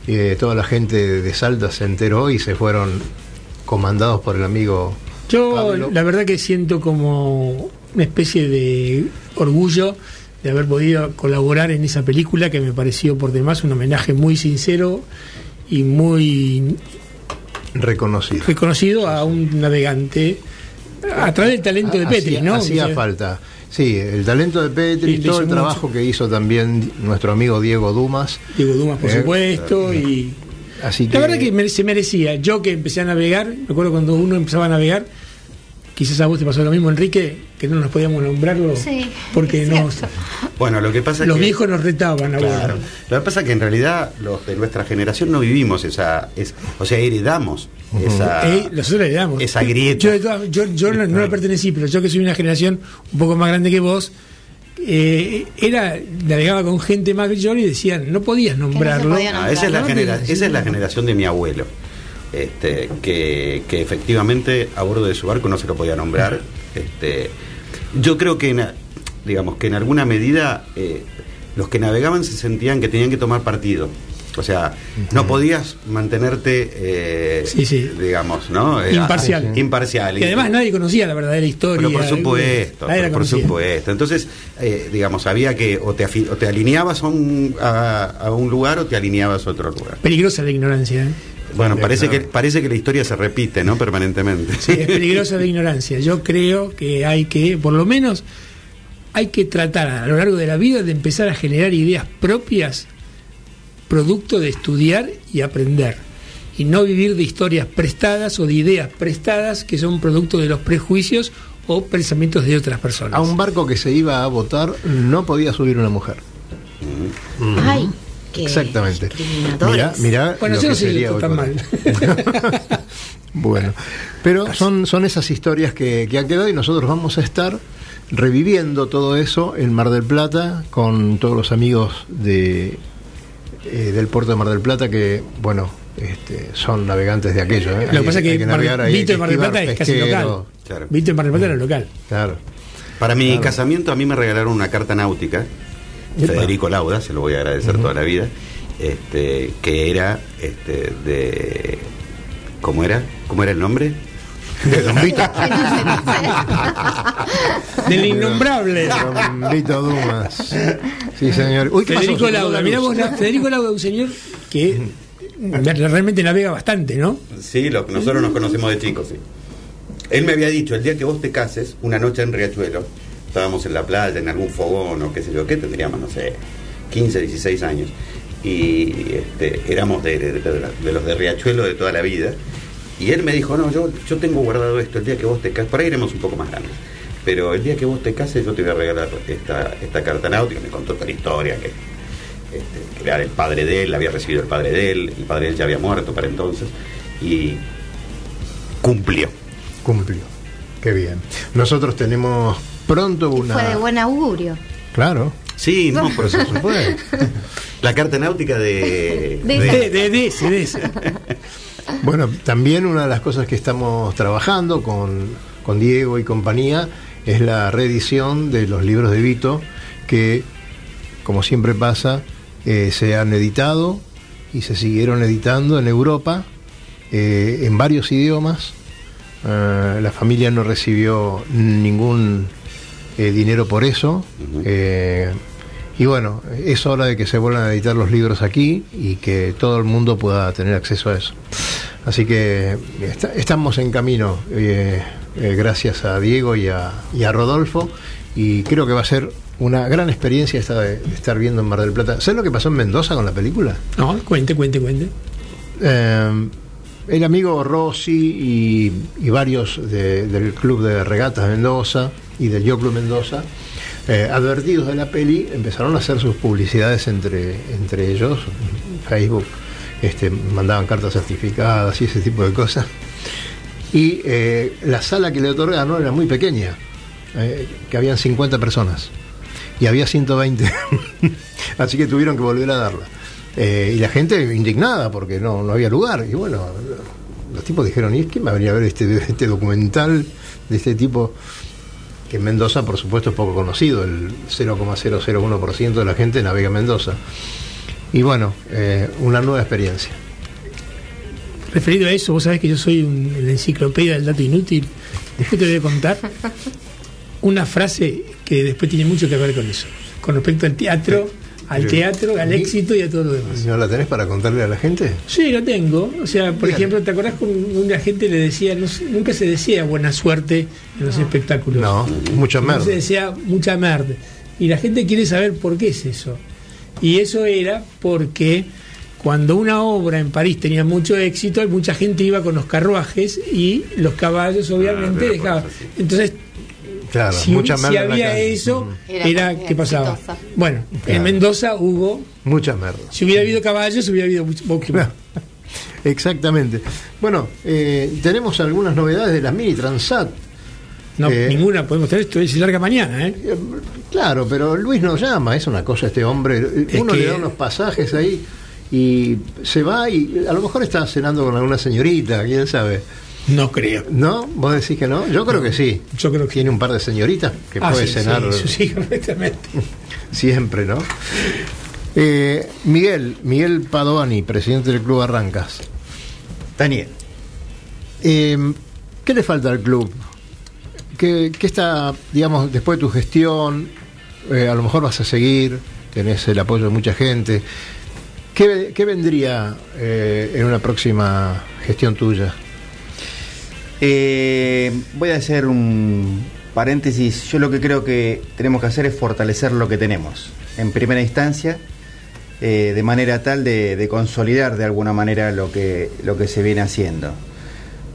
eh, toda la gente de Salta se enteró y se fueron comandados por el amigo. Yo Pablo. la verdad que siento como una especie de orgullo de haber podido colaborar en esa película que me pareció por demás un homenaje muy sincero y muy reconocido. reconocido a un navegante a través del talento de Petri, Hacía- ¿no? Hacía O sea, falta. Sí, el talento de Petri, todo el trabajo que hizo también nuestro amigo Diego Dumas. Diego Dumas, por Eh, supuesto, y Así que, la verdad que se merecía. Yo que empecé a navegar, me acuerdo cuando uno empezaba a navegar, quizás a vos te pasó lo mismo, Enrique, que no nos podíamos nombrarlo Sí, porque es no. Bueno, lo que pasa es los que. viejos nos retaban a Claro. Lo que pasa es que en realidad los de nuestra generación no vivimos esa. es- o sea, heredamos esa. Eh, nosotros le damos. esa grieta. Yo, yo, yo no, no le pertenecí, pero yo que soy una generación un poco más grande que vos, eh, era navegaba con gente más yo y decían, no podías nombrarlo. podía Ah, esa, es la No, genera- te- esa es la generación de mi abuelo. Este, que, que efectivamente a bordo de su barco no se lo podía nombrar. Este, yo creo que, en, digamos, que en alguna medida eh, los que navegaban se sentían que tenían que tomar partido. O sea, no podías mantenerte, eh, Sí, sí. digamos, ¿no? Eh, Imparcial. ah, imparcial. Que además nadie conocía la verdadera historia. Pero por supuesto, pero por supuesto. Entonces, eh, digamos, había que o te, o te alineabas a un, a, a un lugar o te alineabas a otro lugar. Peligrosa la ignorancia. ¿eh? Bueno, parece que, parece que la historia se repite, ¿no? Permanentemente. Sí, es peligrosa la ignorancia. Yo creo que hay que, por lo menos, hay que tratar a lo largo de la vida de empezar a generar ideas propias, producto de estudiar y aprender. Y no vivir de historias prestadas o de ideas prestadas que son producto de los prejuicios o pensamientos de otras personas. a un barco que se iba a votar no podía subir una mujer. Ay, qué Exactamente. Mirá, mirá Bueno, yo no sé si tan mal. Bueno, pero son, son esas historias que, que han quedado y nosotros vamos a estar reviviendo todo eso en Mar del Plata con todos los amigos de del puerto de Mar del Plata que, bueno, este, son navegantes de aquello. ¿eh? Lo que pasa es que, Vito de Mar del Plata es casi local. Vito de Mar del Plata era local. Claro. Para mi casamiento a mí me regalaron una carta náutica, Federico Lauda, se lo voy a agradecer toda la vida, este, que era este, de... ¿Cómo era? ¿Cómo era el nombre? De Don Vito. Del innombrable. Don Vito Dumas. Sí, señor. Federico Lauda, miramos Federico Lauda, un señor que realmente navega bastante, ¿no? Sí, lo, nosotros nos conocemos de chicos, sí. Él me había dicho, el día que vos te cases, una noche en Riachuelo, estábamos en la playa, en algún fogón o qué sé yo, ¿qué tendríamos? No sé, 15, 16 años. Y este, éramos de, los de Riachuelo de toda la vida. Y él me dijo, no, yo, yo tengo guardado esto, el día que vos te cases, por ahí iremos un poco más grandes. Pero el día que vos te cases yo te voy a regalar esta, esta carta náutica, me contó toda la historia, que este, que era el padre de él, había recibido el padre de él, el padre de él ya había muerto para entonces, y cumplió. Cumplió. Qué bien. Nosotros tenemos pronto una. Fue de buen augurio. Claro. Sí, no, por eso fue. La carta náutica de. De, de, de, Bueno, también una de las cosas que estamos trabajando con, con Diego y compañía es la reedición de los libros de Vito, que, como siempre pasa, eh, se han editado y se siguieron editando en Europa eh, en varios idiomas. Eh, la familia no recibió ningún dinero por eso. y bueno, es hora de que se vuelvan a editar los libros aquí y que todo el mundo pueda tener acceso a eso. Así que estamos en camino, gracias a Diego y a, y a Rodolfo, y creo que va a ser una gran experiencia esta de, estar viendo en Mar del Plata. ¿Sabes lo que pasó en Mendoza con la película? No, cuente, cuente, cuente. Eh, el amigo Rossi y, varios del Club de Regatas Mendoza y del Yo Club Mendoza, eh, advertidos de la peli, empezaron a hacer sus publicidades entre, entre ellos, Facebook, este, mandaban cartas certificadas y ese tipo de cosas. Y eh, la sala que le otorgaron era muy pequeña, que habían 50 personas y había 120. Así que tuvieron que volver a darla. Eh, y la gente indignada porque no, no había lugar. Y bueno, los tipos dijeron, ¿y es que me venía a ver este, este documental de este tipo? Que en Mendoza, por supuesto, es poco conocido. El 0,001% de la gente navega en Mendoza. Y bueno, eh, una nueva experiencia. Referido a eso, vos sabés que yo soy un, la enciclopedia del dato inútil. Después te voy a contar una frase que después tiene mucho que ver con eso, con respecto al teatro, al teatro, al éxito y a todo lo demás. ¿No la tenés para contarle a la gente? Sí, la tengo. O sea, por ejemplo, ¿te acordás cuando una gente le decía, nunca se decía buena suerte en los espectáculos? No, mucha merda. se decía mucha merda. Y la gente quiere saber por qué es eso. Y eso era porque cuando una obra en París tenía mucho éxito, mucha gente iba con los carruajes y los caballos obviamente ah, dejaban. Entonces Claro, si, mucha si había eso, era, ¿qué pasaba? Bueno, en Mendoza hubo. Mucha merda. Si hubiera habido caballos, hubiera habido mucho. Exactamente. Bueno, eh, tenemos algunas novedades de la Mini Transat. No, eh, ninguna podemos tener, esto es larga mañana, ¿eh? Claro, pero Luis nos llama, es una cosa este hombre. Uno le da unos pasajes ahí y se va y a lo mejor está cenando con alguna señorita, quién sabe. No creo. ¿No? ¿Vos decís que no? Yo creo que sí. Yo creo que tiene un par de señoritas que ah, puede cenar. Sí, sí, completamente. Siempre, ¿no? Eh, Miguel, Miguel Padovani, presidente del Club Arrancas. Daniel. Em, ¿Qué le falta al club? ¿Qué, está, digamos, después de tu gestión? Eh, a lo mejor vas a seguir, tenés el apoyo de mucha gente. ¿Qué, vendría eh, en una próxima gestión tuya? Eh, voy a hacer un paréntesis. Yo lo que creo que tenemos que hacer es fortalecer lo que tenemos. En primera instancia, de manera tal de, consolidar de alguna manera lo que, lo que se viene haciendo.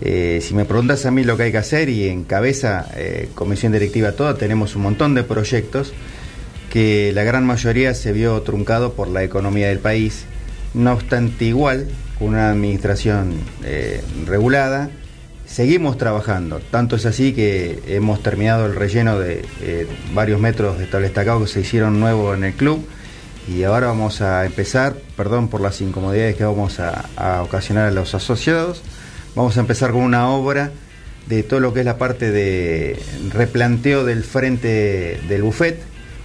Si me preguntas a mí lo que hay que hacer, y en cabeza, comisión directiva toda, tenemos un montón de proyectos que la gran mayoría se vio truncado por la economía del país. No obstante, igual, una administración regulada, Seguimos trabajando, tanto es así que hemos terminado el relleno de eh, varios metros de establestacado que se hicieron nuevos en el club. Y ahora vamos a empezar, perdón por las incomodidades que vamos a, ocasionar a los asociados, vamos a empezar con una obra de todo lo que es la parte de replanteo del frente del buffet,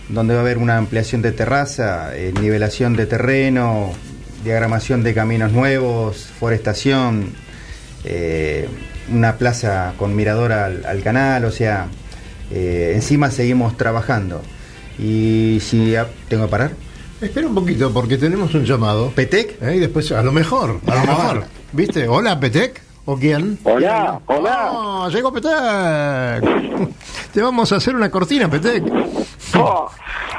donde va a haber una ampliación de terraza, eh, nivelación de terreno, diagramación de caminos nuevos, forestación, eh, una plaza con mirador al, canal, o sea, eh, encima seguimos trabajando. Y si tengo que parar. Espera un poquito, porque tenemos un llamado. ¿Petec? ¿Eh? Y después, a lo mejor, a lo mejor. ¿Viste? Hola, Petec. ¿O quién? Hola, hola. Oh, llegó Petec. Te vamos a hacer una cortina, Petec. Oh,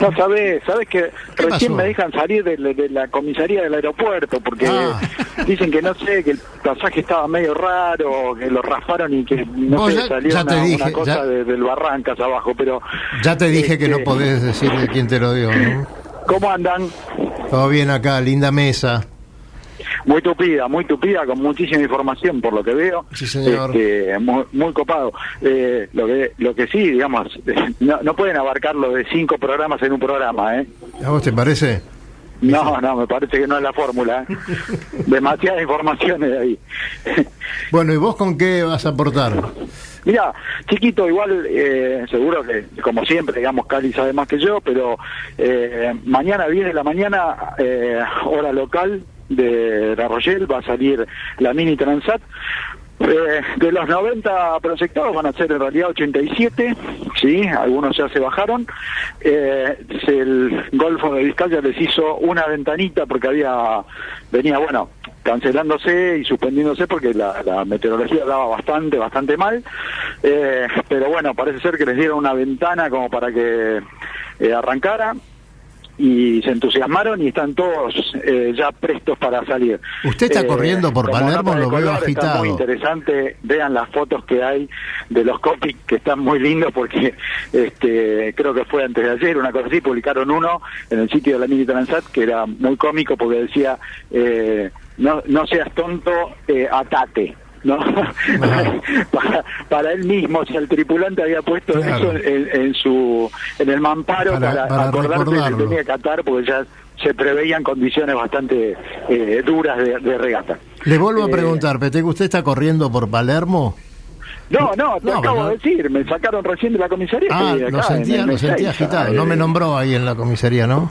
no sabes, sabes que recién me dejan salir de, la comisaría del aeropuerto porque ah. dicen que no sé, que el pasaje estaba medio raro, que lo rasparon y que no sé, salió una, cosa del Barrancas abajo, pero... Ya te dije que no este, podés decir de quién te lo dio, ¿no? ¿Cómo andan? Todo bien acá, linda mesa. Muy tupida, muy tupida, con muchísima información por lo que veo. Sí, señor. Este, muy, copado. Eh, lo, que, lo que sí, digamos, no, pueden abarcar lo de cinco programas en un programa, ¿eh? ¿A vos te parece? No, no, me parece que no es la fórmula. ¿eh? Demasiada información de ahí. bueno, ¿y vos con qué vas a aportar? Mira, chiquito, igual, eh, seguro que, como siempre, digamos, Cali sabe más que yo, pero eh, mañana viene la mañana, eh, hora local de La Rochelle, va a salir la Mini Transat. de los 90 proyectados van a ser en realidad 87, sí, algunos ya se bajaron. el Golfo de Vizcaya les hizo una ventanita porque había, venía, bueno, cancelándose y suspendiéndose porque la, meteorología daba bastante, bastante mal. Eh, pero bueno, parece ser que les dieron una ventana como para que eh, arrancara y se entusiasmaron y están todos eh, ya prestos para salir. Usted está corriendo por Palermo, lo veo agitado. Está muy interesante, vean las fotos que hay de los copies que están muy lindos porque este creo que fue antes de ayer, una cosa así, publicaron uno en el sitio de la Mini Transat que era muy cómico porque decía eh, no, no seas tonto, eh, atate. ¿No? para, él mismo, si el tripulante había puesto eso en, su en el mamparo para, para, acordarse que tenía que atar porque ya se preveían condiciones bastante eh, duras de, regata. Le vuelvo a eh, preguntar, Pete, ¿usted está corriendo por Palermo? No, no, te acabo de decir, me sacaron recién de la comisaría. Ah, lo sentía, lo sentía agitado, no me nombró ahí en la comisaría, ¿no?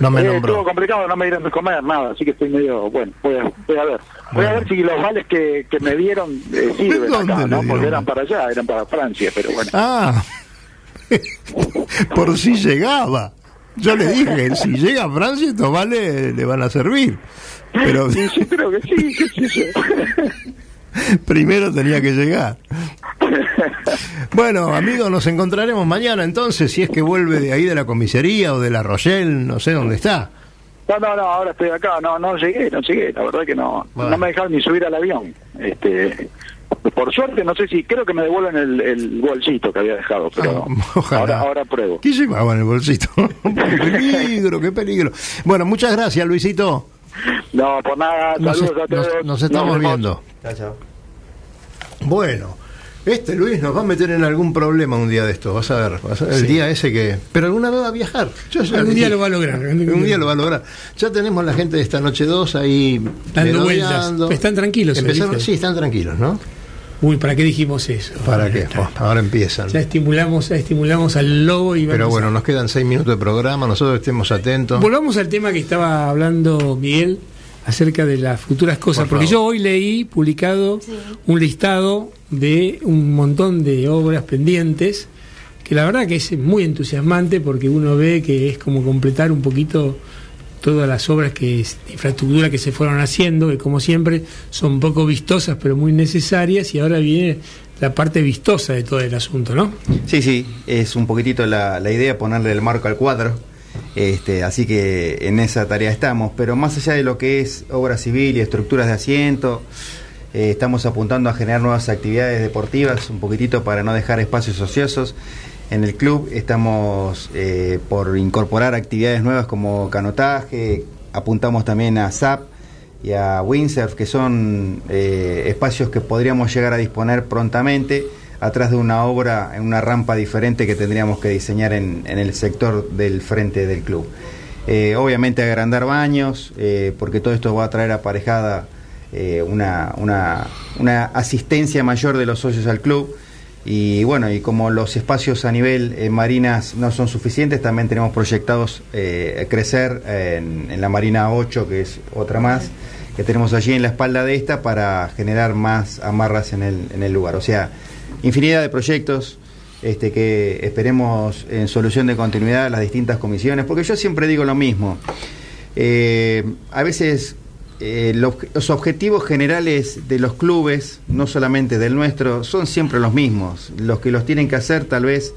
No me eh, Estuvo complicado, no me dieron de comer nada, así que estoy medio. Bueno, voy a, voy a ver. Voy a ver si los vales que, que me dieron eh, sirven acá, ¿no? Porque eran para allá, eran para Francia, pero bueno. Ah, por si llegaba. Yo le dije, si llega a Francia, estos vales le van a servir. Pero... Sí, sí, creo que sí, qué sé Primero tenía que llegar. Bueno, amigos, nos encontraremos mañana entonces, si es que vuelve de ahí de la comisaría o de la Rochelle, no sé dónde está. No, no, no, ahora estoy acá, no, no llegué, no llegué, la verdad que no, no me dejaron ni subir al avión. Este, por suerte, no sé si, creo que me devuelven el, el bolsito que había dejado, pero ah, ahora, ahora pruebo. ¿Qué llevaba en el bolsito? qué peligro, qué peligro. Bueno, muchas gracias, Luisito. No, por nada, saludos a todos. Nos, estamos viendo. Chao, chao. Bueno, este Luis nos va a meter en algún problema un día de esto, vas a ver, el día ese que... Pero alguna vez va a viajar. un día lo va a lograr. Un día lo va a lograr. Ya tenemos la gente de esta noche 2 ahí... Dando vueltas. Están tranquilos. sí, están tranquilos, ¿no? Uy, ¿para qué dijimos eso? ¿Para qué? ahora empiezan. Ya estimulamos, estimulamos al lobo y Pero bueno, nos quedan seis minutos de programa, nosotros estemos atentos. Volvamos al tema que estaba hablando Miguel acerca de las futuras cosas, porque yo hoy leí publicado un listado de un montón de obras pendientes, que la verdad que es muy entusiasmante porque uno ve que es como completar un poquito todas las obras que de infraestructura que se fueron haciendo, que como siempre son poco vistosas pero muy necesarias, y ahora viene la parte vistosa de todo el asunto, ¿no? Sí, sí, es un poquitito la, la idea ponerle el marco al cuadro este, así que en esa tarea estamos, pero más allá de lo que es obra civil y estructuras de asiento, eh, estamos apuntando a generar nuevas actividades deportivas, un poquitito para no dejar espacios ociosos. En el club estamos eh, por incorporar actividades nuevas como canotaje, apuntamos también a SAP y a Windsurf, que son eh, espacios que podríamos llegar a disponer prontamente atrás de una obra, en una rampa diferente que tendríamos que diseñar en, el sector del frente del club. Eh, obviamente agrandar baños, eh, porque todo esto va a traer aparejada una, una, una, asistencia mayor de los socios al club. Y bueno, y como los espacios a nivel marinas no son suficientes, también tenemos proyectados crecer en, en, la Marina 8, que es otra más que tenemos allí en la espalda de esta para generar más amarras en el, en el lugar. O sea, infinidad de proyectos este, que esperemos en solución de continuidad las distintas comisiones, porque yo siempre digo lo mismo. Eh, a veces eh, los, objetivos generales de los clubes, no solamente del nuestro, son siempre los mismos. Los que los tienen que hacer tal vez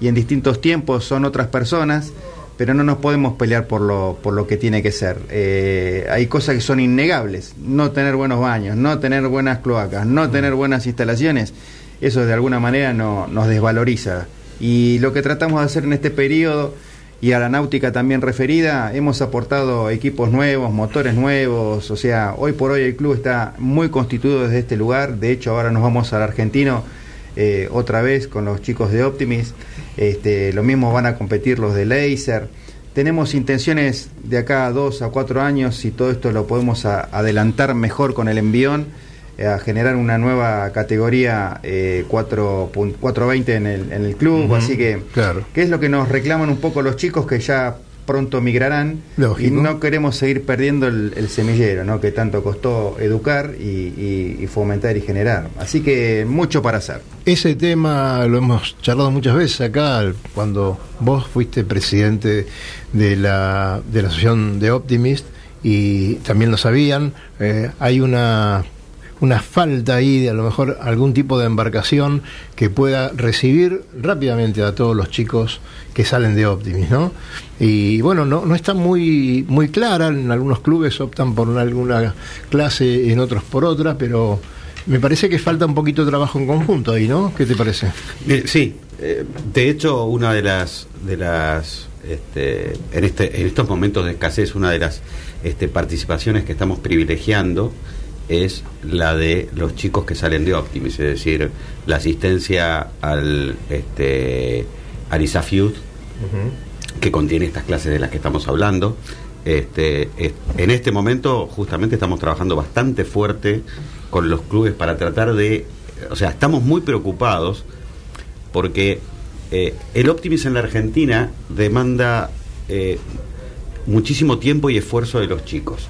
y en distintos tiempos son otras personas pero no nos podemos pelear por lo, por lo que tiene que ser. Eh, hay cosas que son innegables, no tener buenos baños, no tener buenas cloacas, no tener buenas instalaciones, eso de alguna manera no, nos desvaloriza. Y lo que tratamos de hacer en este periodo, y a la náutica también referida, hemos aportado equipos nuevos, motores nuevos, o sea, hoy por hoy el club está muy constituido desde este lugar, de hecho ahora nos vamos al argentino eh, otra vez con los chicos de Optimis. Este, lo mismo van a competir los de Laser. Tenemos intenciones de acá a dos a cuatro años, si todo esto lo podemos adelantar mejor con el envión, a generar una nueva categoría eh, 420 en el, en el club. Así que, claro. que es lo que nos reclaman un poco los chicos que ya pronto migrarán y no queremos seguir perdiendo el, semillero ¿no? que tanto costó educar y, fomentar y generar. Así que mucho para hacer. Ese tema lo hemos charlado muchas veces acá, cuando vos fuiste presidente de la, de la Asociación de Optimist y también lo sabían, eh, hay una una falta ahí de a lo mejor algún tipo de embarcación que pueda recibir rápidamente a todos los chicos que salen de Optimis, ¿no? Y bueno, no, no está muy, muy clara, en algunos clubes optan por alguna clase, en otros por otra, pero me parece que falta un poquito de trabajo en conjunto ahí, ¿no? ¿Qué te parece? Eh, sí, eh, de hecho, una de las, de las este, en, este, en estos momentos de escasez, una de las este, participaciones que estamos privilegiando es la de los chicos que salen de Optimis, es decir, la asistencia al este, que contiene estas clases de las que estamos hablando. Este, en este momento justamente estamos trabajando bastante fuerte con los clubes para tratar de, o sea, estamos muy preocupados porque eh, el Optimis en la Argentina demanda eh, muchísimo tiempo y esfuerzo de los chicos.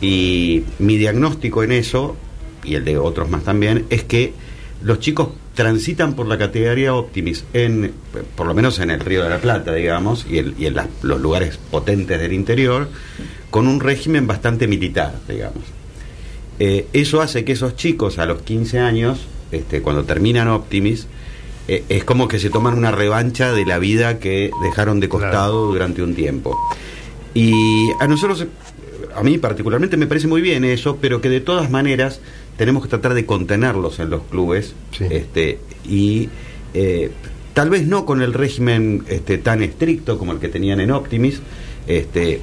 Y mi diagnóstico en eso, y el de otros más también, es que los chicos transitan por la categoría Optimis, en, por lo menos en el Río de la Plata, digamos, y, en los lugares potentes del interior, con un régimen bastante militar, digamos. Eh, eso hace que esos chicos a los 15 años, este, cuando terminan Optimis, eh, es como que se toman una revancha de la vida que dejaron de costado durante un tiempo. Y a nosotros a mí particularmente me parece muy bien eso, pero que de todas maneras tenemos que tratar de contenerlos en los clubes este, y eh, tal vez no con el régimen este, tan estricto como el que tenían en Optimis. Este,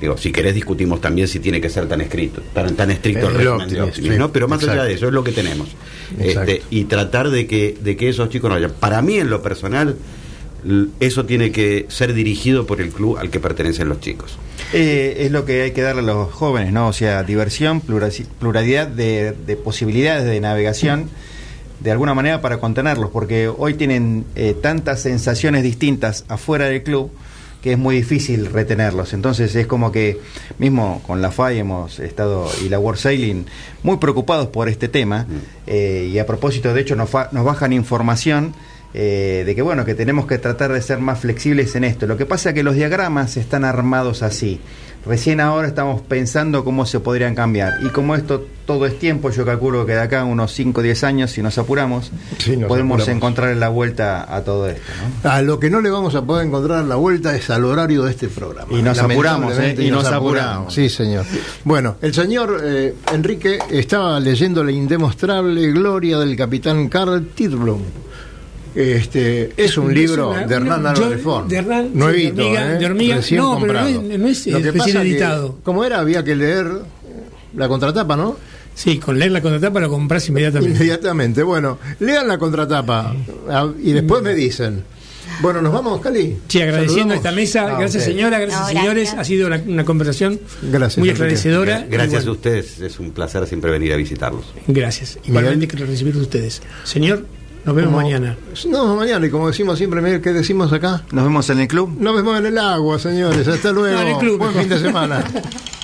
digo, si querés discutimos también si tiene que ser tan escrito, tan, tan estricto el, régimen de Optimis, ¿no? Pero más allá de eso es lo que tenemos. Este, y tratar de que, de que esos chicos no vayan. Para mí, en lo personal, eso tiene que ser dirigido por el club al que pertenecen los chicos. Eh, es lo que hay que darle a los jóvenes, ¿no? O sea, diversión, pluralidad de, posibilidades de navegación, de alguna manera para contenerlos, porque hoy tienen eh, tantas sensaciones distintas afuera del club que es muy difícil retenerlos. Entonces es como que mismo con la FAI hemos estado y la World Sailing muy preocupados por este tema mm. eh, y a propósito de hecho nos, nos bajan información eh, de que bueno, que tenemos que tratar de ser más flexibles en esto. Lo que pasa es que los diagramas están armados así. Recién ahora estamos pensando cómo se podrían cambiar. Y como esto todo es tiempo, yo calculo que de acá unos 5 o 10 años, si nos apuramos, podemos encontrar la vuelta a todo esto. A lo que no le vamos a poder encontrar la vuelta es al horario de este programa. Y nos apuramos, ¿eh? y, nos, apuramos. Sí, señor. Bueno, el señor eh, Enrique estaba leyendo la indemostrable gloria del capitán Carl Tidblom este, es un libro de Hernán Álvarez De Hernán, nuevito, de, de hormiga, no, pero no es, no es recién editado. como era, había que leer la contratapa, ¿no? Sí, con leer la contratapa lo compras inmediatamente. Inmediatamente, bueno, lean la contratapa y después me dicen. Bueno, nos vamos, Cali. Sí, agradeciendo esta mesa. Ah, gracias, señora. Gracias, señores. Ha sido una, conversación muy esclarecedora. Gracias a ustedes. Es un placer siempre venir a visitarlos. Gracias. Igualmente que recibir de ustedes. Señor, nos vemos mañana. Nos vemos mañana y como decimos siempre, ¿qué decimos acá? Nos vemos en el club. Nos vemos en el agua, señores. Hasta luego. en el club. Buen fin de semana.